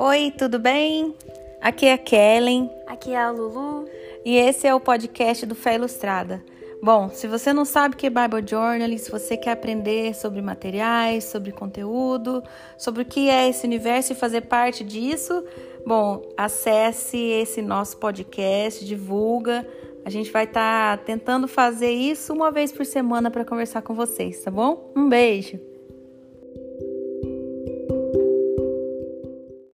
Oi, tudo bem? Aqui é a Kellen. Aqui é a Lulu. E esse é o podcast do Fé Ilustrada. Bom, se você não sabe o que é Bible Journaling, se você quer aprender sobre materiais, sobre conteúdo, sobre o que é esse universo e fazer parte disso, bom, acesse esse nosso podcast, divulga. A gente vai estar tá tentando fazer isso uma vez por semana para conversar com vocês, tá bom? Um beijo!